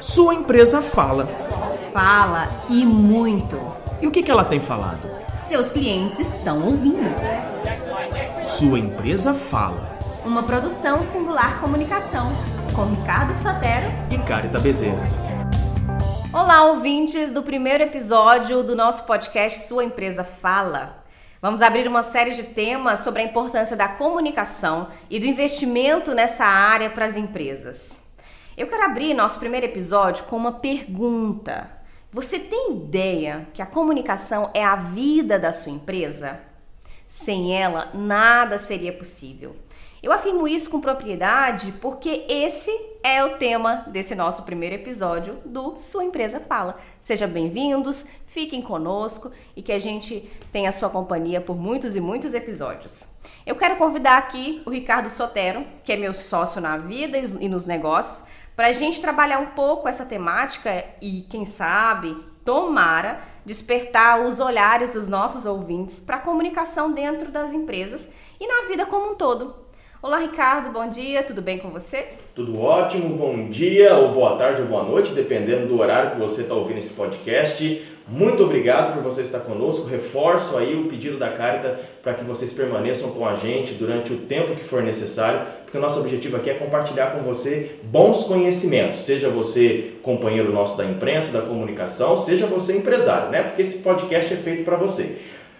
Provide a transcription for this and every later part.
Sua empresa fala. Fala e muito. E o que, que ela tem falado? Seus clientes estão ouvindo. Sua empresa fala. Uma produção singular comunicação com Ricardo Sotero e Carita Bezerra. Olá, ouvintes do primeiro episódio do nosso podcast Sua Empresa Fala. Vamos abrir uma série de temas sobre a importância da comunicação e do investimento nessa área para as empresas. Eu quero abrir nosso primeiro episódio com uma pergunta. Você tem ideia que a comunicação é a vida da sua empresa? Sem ela, nada seria possível. Eu afirmo isso com propriedade porque esse é o tema desse nosso primeiro episódio do Sua Empresa Fala. Sejam bem-vindos, fiquem conosco e que a gente tenha a sua companhia por muitos e muitos episódios. Eu quero convidar aqui o Ricardo Sotero, que é meu sócio na vida e nos negócios, para a gente trabalhar um pouco essa temática e, quem sabe, tomara, despertar os olhares dos nossos ouvintes para a comunicação dentro das empresas e na vida como um todo. Olá, Ricardo, bom dia, tudo bem com você? Tudo ótimo, bom dia, ou boa tarde, ou boa noite, dependendo do horário que você está ouvindo esse podcast. Muito obrigado por você estar conosco. Reforço aí o pedido da Carita para que vocês permaneçam com a gente durante o tempo que for necessário, porque o nosso objetivo aqui é compartilhar com você bons conhecimentos, seja você companheiro nosso da imprensa, da comunicação, seja você empresário, né? Porque esse podcast é feito para você.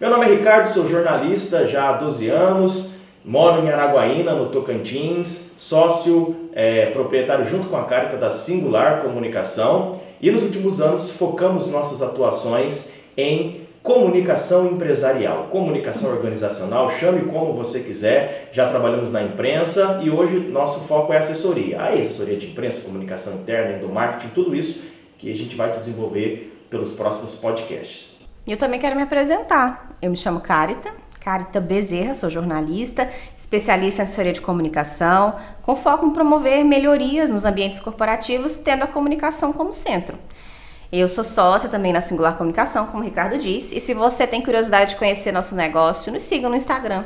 Meu nome é Ricardo, sou jornalista já há 12 anos. Moro em Araguaína, no Tocantins, sócio é, proprietário junto com a Carta da Singular Comunicação e nos últimos anos focamos nossas atuações em comunicação empresarial, comunicação organizacional, chame como você quiser. Já trabalhamos na imprensa e hoje nosso foco é assessoria. A assessoria de imprensa, comunicação interna, do marketing, tudo isso que a gente vai desenvolver pelos próximos podcasts. Eu também quero me apresentar. Eu me chamo Carita, Carita Bezerra, sou jornalista, especialista em assessoria de comunicação, com foco em promover melhorias nos ambientes corporativos, tendo a comunicação como centro. Eu sou sócia também na Singular Comunicação, como o Ricardo disse, e se você tem curiosidade de conhecer nosso negócio, nos siga no Instagram,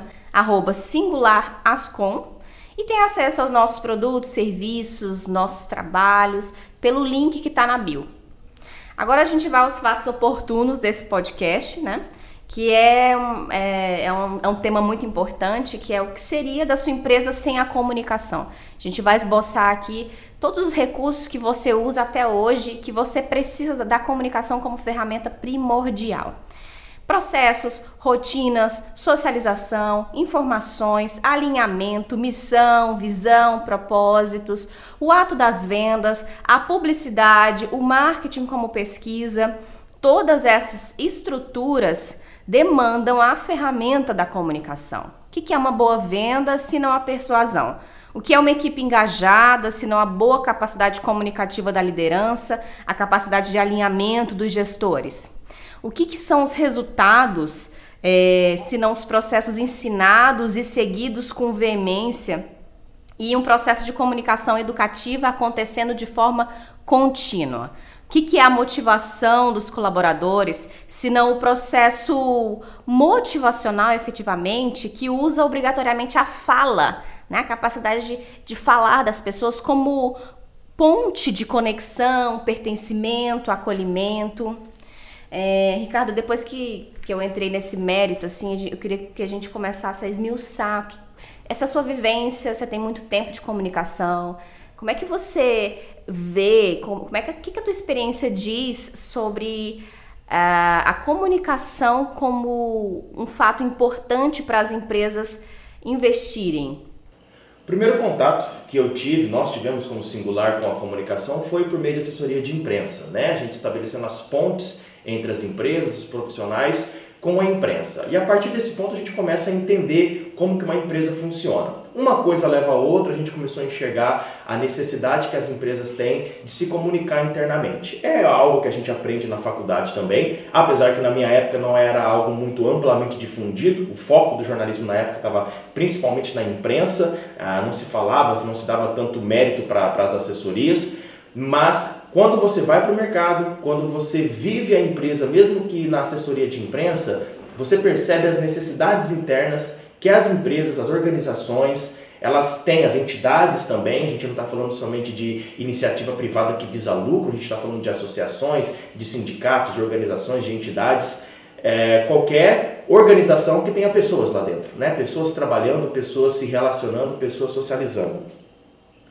singularascom, e tem acesso aos nossos produtos, serviços, nossos trabalhos, pelo link que está na bio. Agora a gente vai aos fatos oportunos desse podcast, né? que é um, é, é, um, é um tema muito importante, que é o que seria da sua empresa sem a comunicação. A gente vai esboçar aqui todos os recursos que você usa até hoje, que você precisa da comunicação como ferramenta primordial. Processos, rotinas, socialização, informações, alinhamento, missão, visão, propósitos, o ato das vendas, a publicidade, o marketing como pesquisa, todas essas estruturas demandam a ferramenta da comunicação. O que é uma boa venda se não a persuasão? O que é uma equipe engajada, se não a boa capacidade comunicativa da liderança, a capacidade de alinhamento dos gestores? O que, que são os resultados, é, se não os processos ensinados e seguidos com veemência e um processo de comunicação educativa acontecendo de forma contínua? O que, que, é a motivação dos colaboradores, se não o processo motivacional efetivamente, que usa obrigatoriamente a fala, né? a capacidade de, de falar das pessoas como ponte de conexão, pertencimento, acolhimento. É, Ricardo, depois que, que eu entrei nesse mérito, assim, eu queria que a gente começasse a esmiuçar essa sua vivência, você tem muito tempo de comunicação, como é que você vê, como, como é que, que, que a tua experiência diz sobre uh, a comunicação como um fato importante para as empresas investirem? Primeiro contato que eu tive, nós tivemos como singular com a comunicação, foi por meio de assessoria de imprensa, né? A gente estabelecendo as pontes entre as empresas, os profissionais com a imprensa. E a partir desse ponto a gente começa a entender como que uma empresa funciona. Uma coisa leva a outra, a gente começou a enxergar a necessidade que as empresas têm de se comunicar internamente. É algo que a gente aprende na faculdade também, apesar que na minha época não era algo muito amplamente difundido. O foco do jornalismo na época estava principalmente na imprensa, ah, não se falava, não se dava tanto mérito para as assessorias. Mas quando você vai para o mercado, quando você vive a empresa, mesmo que na assessoria de imprensa, você percebe as necessidades internas que as empresas, as organizações elas têm as entidades também, a gente não está falando somente de iniciativa privada que visa lucro, a gente está falando de associações, de sindicatos, de organizações, de entidades, é, qualquer organização que tenha pessoas lá dentro, né? pessoas trabalhando, pessoas se relacionando, pessoas socializando.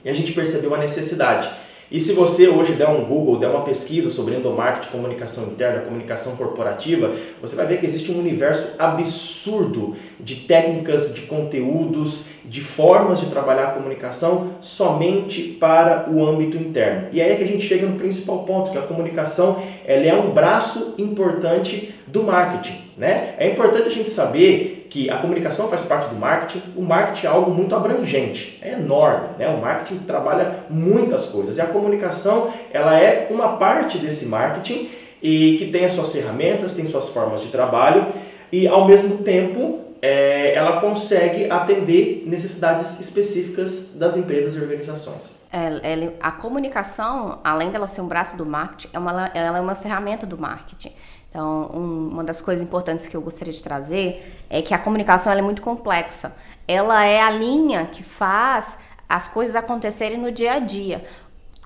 E a gente percebeu a necessidade e se você hoje der um Google, der uma pesquisa sobre endomarketing, comunicação interna, comunicação corporativa, você vai ver que existe um universo absurdo de técnicas, de conteúdos, de formas de trabalhar a comunicação somente para o âmbito interno. E aí é que a gente chega no principal ponto, que a comunicação ela é um braço importante do marketing. Né? É importante a gente saber que a comunicação faz parte do marketing, o marketing é algo muito abrangente, é enorme, né? o marketing trabalha muitas coisas e a comunicação ela é uma parte desse marketing e que tem as suas ferramentas, tem suas formas de trabalho e ao mesmo tempo é, ela consegue atender necessidades específicas das empresas e organizações. É, a comunicação, além dela ser um braço do marketing, é ela é uma ferramenta do marketing. Então, um, uma das coisas importantes que eu gostaria de trazer é que a comunicação é muito complexa. Ela é a linha que faz as coisas acontecerem no dia a dia.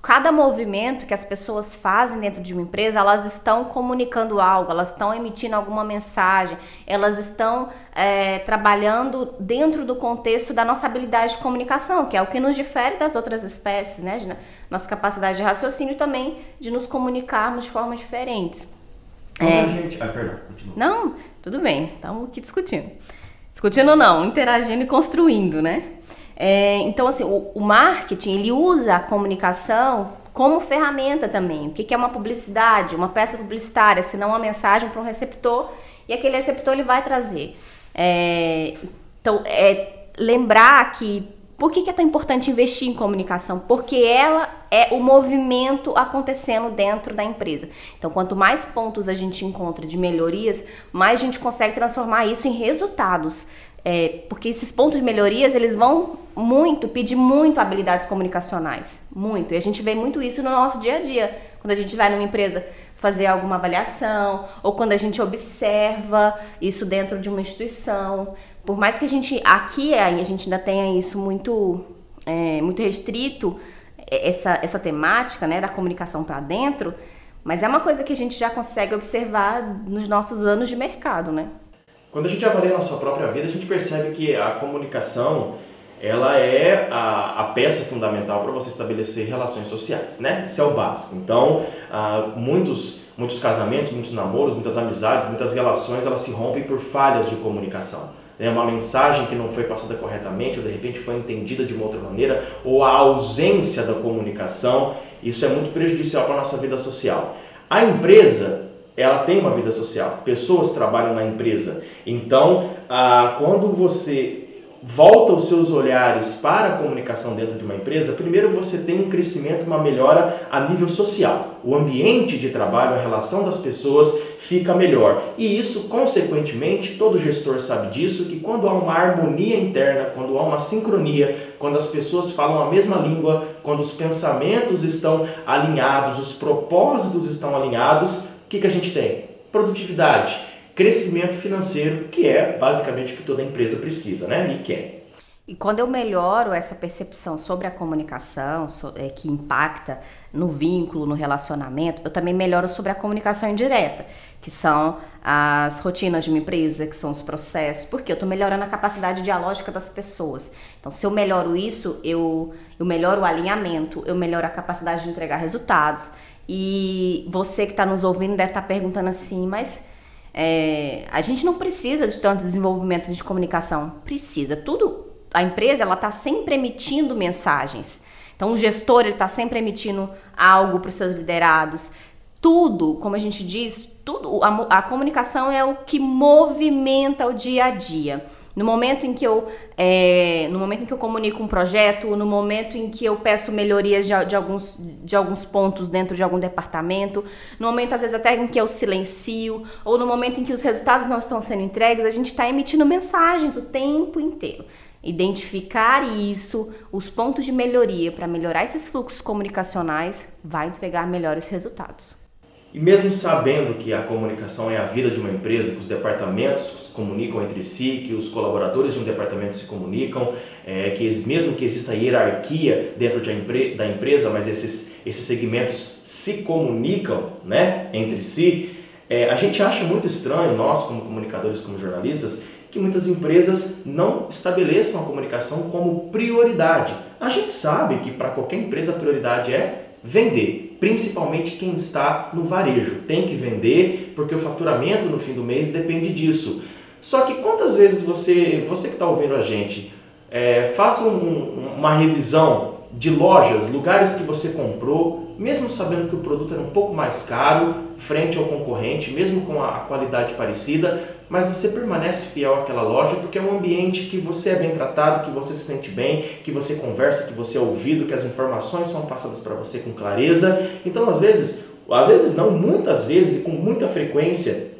Cada movimento que as pessoas fazem dentro de uma empresa, elas estão comunicando algo, elas estão emitindo alguma mensagem, elas estão é, trabalhando dentro do contexto da nossa habilidade de comunicação, que é o que nos difere das outras espécies, né? Nossa capacidade de raciocínio também de nos comunicarmos de formas diferentes. É. Gente... Ah, perdão, continua. Não, tudo bem, estamos aqui discutindo. Discutindo não, interagindo e construindo, né? É, então, assim, o, o, marketing, ele usa a comunicação como ferramenta também. O que, que é uma publicidade? Uma peça publicitária, se não uma mensagem para um receptor, e aquele receptor ele vai trazer. É, então, é lembrar que por que, que é tão importante investir em comunicação? Porque ela é o movimento acontecendo dentro da empresa. Então, quanto mais pontos a gente encontra de melhorias, mais a gente consegue transformar isso em resultados. É, porque esses pontos de melhorias, eles vão muito, pedir muito habilidades comunicacionais. Muito. E a gente vê muito isso no nosso dia a dia. Quando a gente vai numa empresa fazer alguma avaliação, ou quando a gente observa isso dentro de uma instituição. Por mais que a gente, aqui a gente ainda tenha isso muito, é, muito restrito, é, essa, essa temática né, da comunicação para dentro, mas é uma coisa que a gente já consegue observar nos nossos anos de mercado, né? Quando a gente avalia a nossa própria vida, a gente percebe que a comunicação ela é a, a peça fundamental para você estabelecer relações sociais, né? Isso é o básico. Então, ah, muitos, muitos casamentos, muitos namoros, muitas amizades, muitas relações, elas se rompem por falhas de comunicação. Né? Uma mensagem que não foi passada corretamente, ou de repente foi entendida de uma outra maneira, ou a ausência da comunicação, isso é muito prejudicial para a nossa vida social. A empresa, ela tem uma vida social, pessoas trabalham na empresa. Então, ah, quando você volta os seus olhares para a comunicação dentro de uma empresa, primeiro você tem um crescimento, uma melhora a nível social. O ambiente de trabalho, a relação das pessoas fica melhor. E isso, consequentemente, todo gestor sabe disso, que quando há uma harmonia interna, quando há uma sincronia, quando as pessoas falam a mesma língua, quando os pensamentos estão alinhados, os propósitos estão alinhados, o que, que a gente tem? Produtividade crescimento financeiro, que é basicamente o que toda empresa precisa, né? E quer. E quando eu melhoro essa percepção sobre a comunicação, é, que impacta no vínculo, no relacionamento, eu também melhoro sobre a comunicação indireta, que são as rotinas de uma empresa, que são os processos, porque eu estou melhorando a capacidade dialógica das pessoas. Então, se eu melhoro isso, eu, eu melhoro o alinhamento, eu melhoro a capacidade de entregar resultados. E você que está nos ouvindo deve estar tá perguntando assim, mas é, a gente não precisa de tanto desenvolvimento de comunicação. Precisa. Tudo, a empresa ela está sempre emitindo mensagens. Então o gestor ele está sempre emitindo algo para os seus liderados. Tudo, como a gente diz, tudo a, a comunicação é o que movimenta o dia a dia. No momento em que eu, é, no momento em que eu comunico um projeto, no momento em que eu peço melhorias de, de, alguns, de alguns pontos dentro de algum departamento, no momento às vezes até em que eu silencio, ou no momento em que os resultados não estão sendo entregues, a gente está emitindo mensagens o tempo inteiro. Identificar isso, os pontos de melhoria para melhorar esses fluxos comunicacionais, vai entregar melhores resultados. E mesmo sabendo que a comunicação é a vida de uma empresa, que os departamentos se comunicam entre si, que os colaboradores de um departamento se comunicam, é, que mesmo que exista hierarquia dentro de empre da empresa, mas esses, esses segmentos se comunicam né, entre si, é, a gente acha muito estranho, nós como comunicadores, como jornalistas, que muitas empresas não estabeleçam a comunicação como prioridade. A gente sabe que para qualquer empresa a prioridade é vender, principalmente quem está no varejo. Tem que vender porque o faturamento no fim do mês depende disso. Só que quantas vezes você, você que está ouvindo a gente, é, faça um, uma revisão de lojas, lugares que você comprou, mesmo sabendo que o produto era um pouco mais caro frente ao concorrente, mesmo com a qualidade parecida, mas você permanece fiel àquela loja porque é um ambiente que você é bem tratado, que você se sente bem, que você conversa, que você é ouvido, que as informações são passadas para você com clareza. Então, às vezes, às vezes não, muitas vezes e com muita frequência,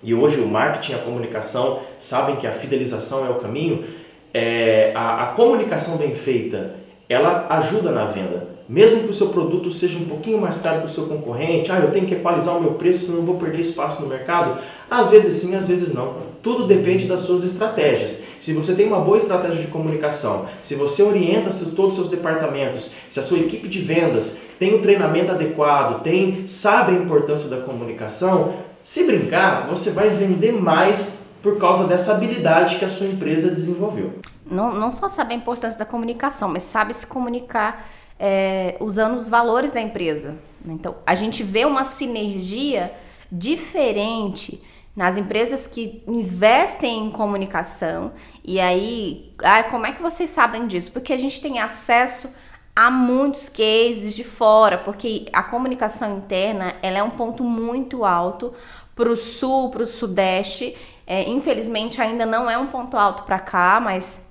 e hoje o marketing a comunicação sabem que a fidelização é o caminho, é, a, a comunicação bem feita, ela ajuda na venda. Mesmo que o seu produto seja um pouquinho mais caro que o seu concorrente, ah, eu tenho que equalizar o meu preço, senão eu vou perder espaço no mercado. Às vezes sim, às vezes não. Tudo depende das suas estratégias. Se você tem uma boa estratégia de comunicação, se você orienta todos os seus departamentos, se a sua equipe de vendas tem um treinamento adequado, tem sabe a importância da comunicação, se brincar, você vai vender mais por causa dessa habilidade que a sua empresa desenvolveu. Não, não só sabe a importância da comunicação, mas sabe se comunicar é, usando os valores da empresa. Então, a gente vê uma sinergia diferente nas empresas que investem em comunicação. E aí, ah, como é que vocês sabem disso? Porque a gente tem acesso a muitos cases de fora, porque a comunicação interna ela é um ponto muito alto para o sul, para o sudeste. É, infelizmente ainda não é um ponto alto para cá, mas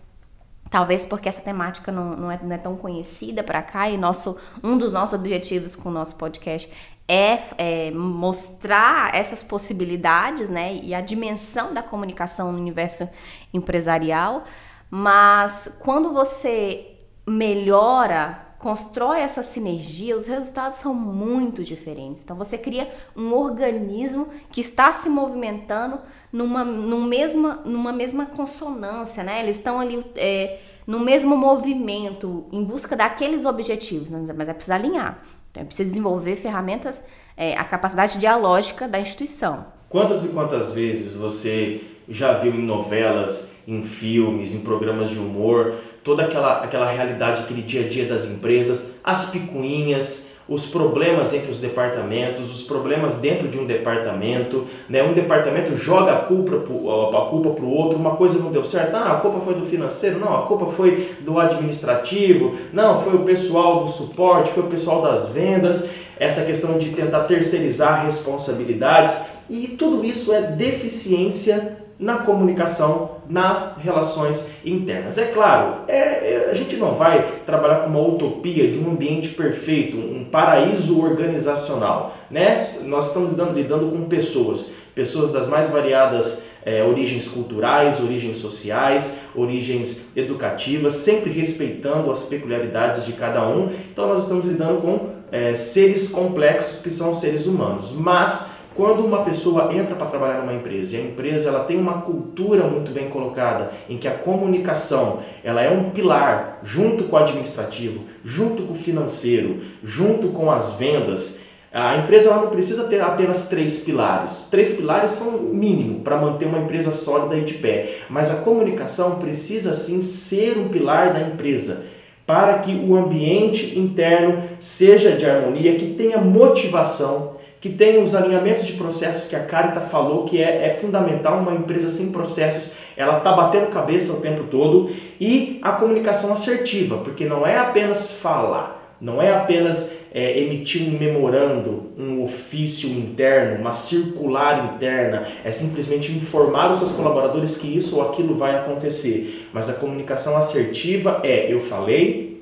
Talvez porque essa temática não, não, é, não é tão conhecida para cá e nosso, um dos nossos objetivos com o nosso podcast é, é, mostrar essas possibilidades né, e a dimensão da comunicação no universo empresarial. Mas quando você melhora constrói essa sinergia, os resultados são muito diferentes. Então você cria um organismo que está se movimentando numa, numa, mesma, numa mesma consonância, né? Eles estão ali é, no mesmo movimento, em busca daqueles objetivos, né? mas é preciso alinhar. Então é preciso desenvolver ferramentas, é, a capacidade dialógica da instituição. Quantas e quantas vezes você já viu em novelas, em filmes, em programas de humor, toda aquela, aquela realidade, aquele dia a dia das empresas, as picuinhas, os problemas entre os departamentos, os problemas dentro de um departamento, né? um departamento joga a culpa a culpa para o outro, uma coisa não deu certo, ah, a culpa foi do financeiro, não, a culpa foi do administrativo, não, foi o pessoal do suporte, foi o pessoal das vendas, essa questão de tentar terceirizar responsabilidades e tudo isso é deficiência na comunicação, nas relações internas. É claro, é, é, a gente não vai trabalhar com uma utopia de um ambiente perfeito, um paraíso organizacional. Né? Nós estamos lidando, lidando com pessoas, pessoas das mais variadas é, origens culturais, origens sociais, origens educativas, sempre respeitando as peculiaridades de cada um. Então nós estamos lidando com é, seres complexos que são seres humanos, mas quando uma pessoa entra para trabalhar numa empresa e a empresa ela tem uma cultura muito bem colocada em que a comunicação ela é um pilar junto com o administrativo, junto com o financeiro, junto com as vendas, a empresa não precisa ter apenas três pilares. Três pilares são o mínimo para manter uma empresa sólida e de pé. Mas a comunicação precisa sim ser um pilar da empresa para que o ambiente interno seja de harmonia, que tenha motivação que tem os alinhamentos de processos que a Carita falou que é, é fundamental uma empresa sem processos, ela está batendo cabeça o tempo todo e a comunicação assertiva, porque não é apenas falar, não é apenas é, emitir um memorando, um ofício interno, uma circular interna, é simplesmente informar os seus colaboradores que isso ou aquilo vai acontecer. Mas a comunicação assertiva é eu falei,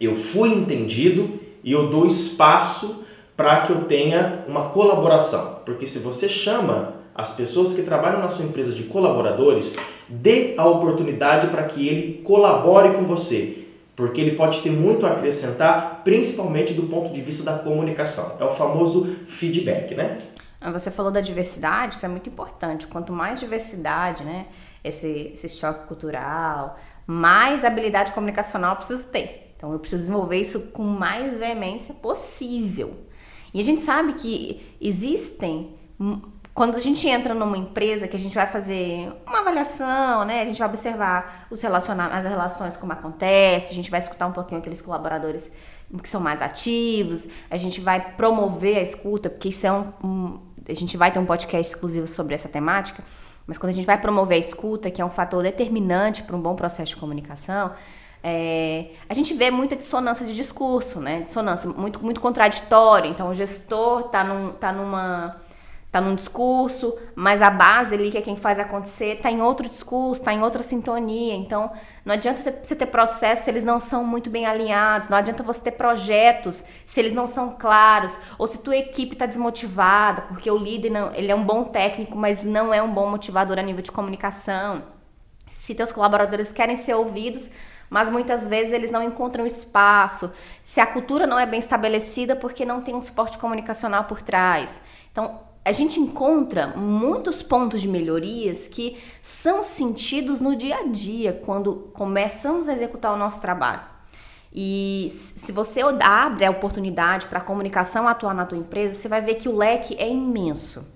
eu fui entendido e eu dou espaço para que eu tenha uma colaboração. Porque se você chama as pessoas que trabalham na sua empresa de colaboradores, dê a oportunidade para que ele colabore com você. porque ele pode ter muito a acrescentar, principalmente do ponto de vista da comunicação. É o famoso feedback, né? Você falou da diversidade, isso é muito importante. Quanto mais diversidade, né, esse, esse choque cultural, mais habilidade comunicacional eu preciso ter. Então eu preciso desenvolver isso com mais veemência possível. E a gente sabe que existem quando a gente entra numa empresa que a gente vai fazer uma avaliação, né? A gente vai observar os as relações como acontece, a gente vai escutar um pouquinho aqueles colaboradores que são mais ativos, a gente vai promover a escuta, porque isso é um, um a gente vai ter um podcast exclusivo sobre essa temática, mas quando a gente vai promover a escuta, que é um fator determinante para um bom processo de comunicação, é, a gente vê muita dissonância de discurso, né? Dissonância muito, muito contraditório. Então, o gestor está num, tá numa tá num discurso, mas a base ali, que é quem faz acontecer, tá em outro discurso, tá em outra sintonia. Então, não adianta você ter processos se eles não são muito bem alinhados, não adianta você ter projetos se eles não são claros, ou se tua equipe está desmotivada, porque o líder não, ele é um bom técnico, mas não é um bom motivador a nível de comunicação. Se teus colaboradores querem ser ouvidos, mas muitas vezes eles não encontram espaço, se a cultura não é bem estabelecida porque não tem um suporte comunicacional por trás. Então, a gente encontra muitos pontos de melhorias que são sentidos no dia a dia, quando começamos a executar o nosso trabalho. E se você abre a oportunidade para a comunicação atuar na tua empresa, você vai ver que o leque é imenso.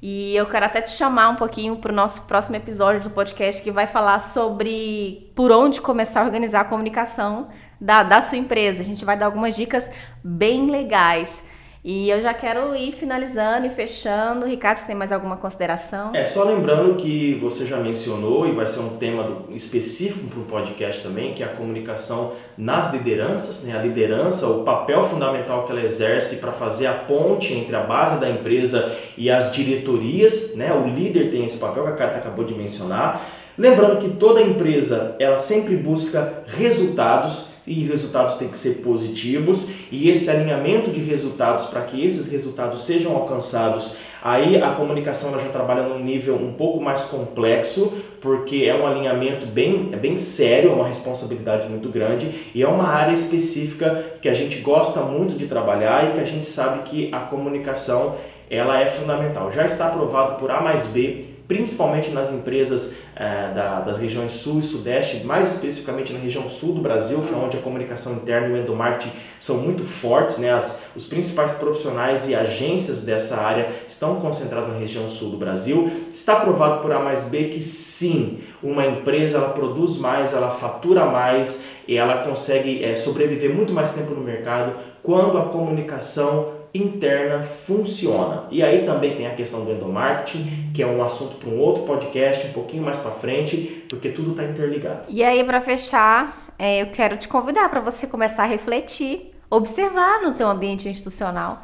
E eu quero até te chamar um pouquinho para o nosso próximo episódio do podcast que vai falar sobre por onde começar a organizar a comunicação da, da sua empresa. A gente vai dar algumas dicas bem legais. E eu já quero ir finalizando e fechando. Ricardo, você tem mais alguma consideração? É, só lembrando que você já mencionou e vai ser um tema específico para o podcast também, que é a comunicação nas lideranças, né? a liderança, o papel fundamental que ela exerce para fazer a ponte entre a base da empresa e as diretorias. Né? O líder tem esse papel que a Carta acabou de mencionar. Lembrando que toda empresa ela sempre busca resultados e resultados têm que ser positivos e esse alinhamento de resultados para que esses resultados sejam alcançados aí a comunicação ela já trabalha num nível um pouco mais complexo porque é um alinhamento bem, é bem sério, é uma responsabilidade muito grande e é uma área específica que a gente gosta muito de trabalhar e que a gente sabe que a comunicação ela é fundamental. Já está aprovado por A mais B principalmente nas empresas é, da, das regiões sul e sudeste, mais especificamente na região sul do Brasil, que é onde a comunicação interna e o endomarketing são muito fortes, né? As, os principais profissionais e agências dessa área estão concentrados na região sul do Brasil. Está provado por A mais B que sim, uma empresa ela produz mais, ela fatura mais e ela consegue é, sobreviver muito mais tempo no mercado quando a comunicação interna funciona. E aí também tem a questão do endomarketing, que é um assunto para um outro podcast, um pouquinho mais para frente, porque tudo está interligado. E aí, para fechar, é, eu quero te convidar para você começar a refletir, observar no seu ambiente institucional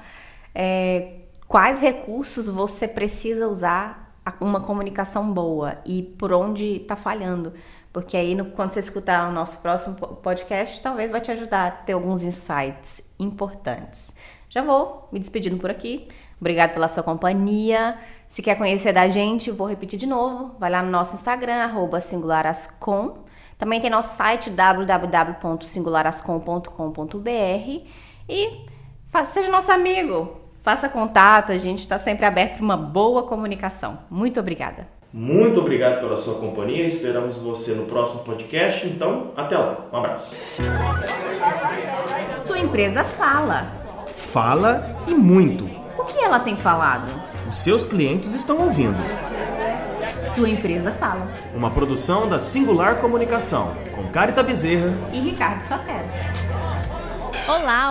é, quais recursos você precisa usar uma comunicação boa e por onde está falhando. Porque aí, no, quando você escutar o nosso próximo podcast, talvez vai te ajudar a ter alguns insights importantes. Já vou me despedindo por aqui. Obrigado pela sua companhia. Se quer conhecer da gente, vou repetir de novo. Vai lá no nosso Instagram, arroba singularascom. Também tem nosso site www.singularascom.com.br e seja nosso amigo. Faça contato, a gente está sempre aberto para uma boa comunicação. Muito obrigada. Muito obrigado pela sua companhia. Esperamos você no próximo podcast. Então, até lá. Um abraço. Sua empresa fala fala e muito. O que ela tem falado? Os seus clientes estão ouvindo. Sua empresa fala. Uma produção da Singular Comunicação, com Carita Bezerra e Ricardo Sotero. Olá!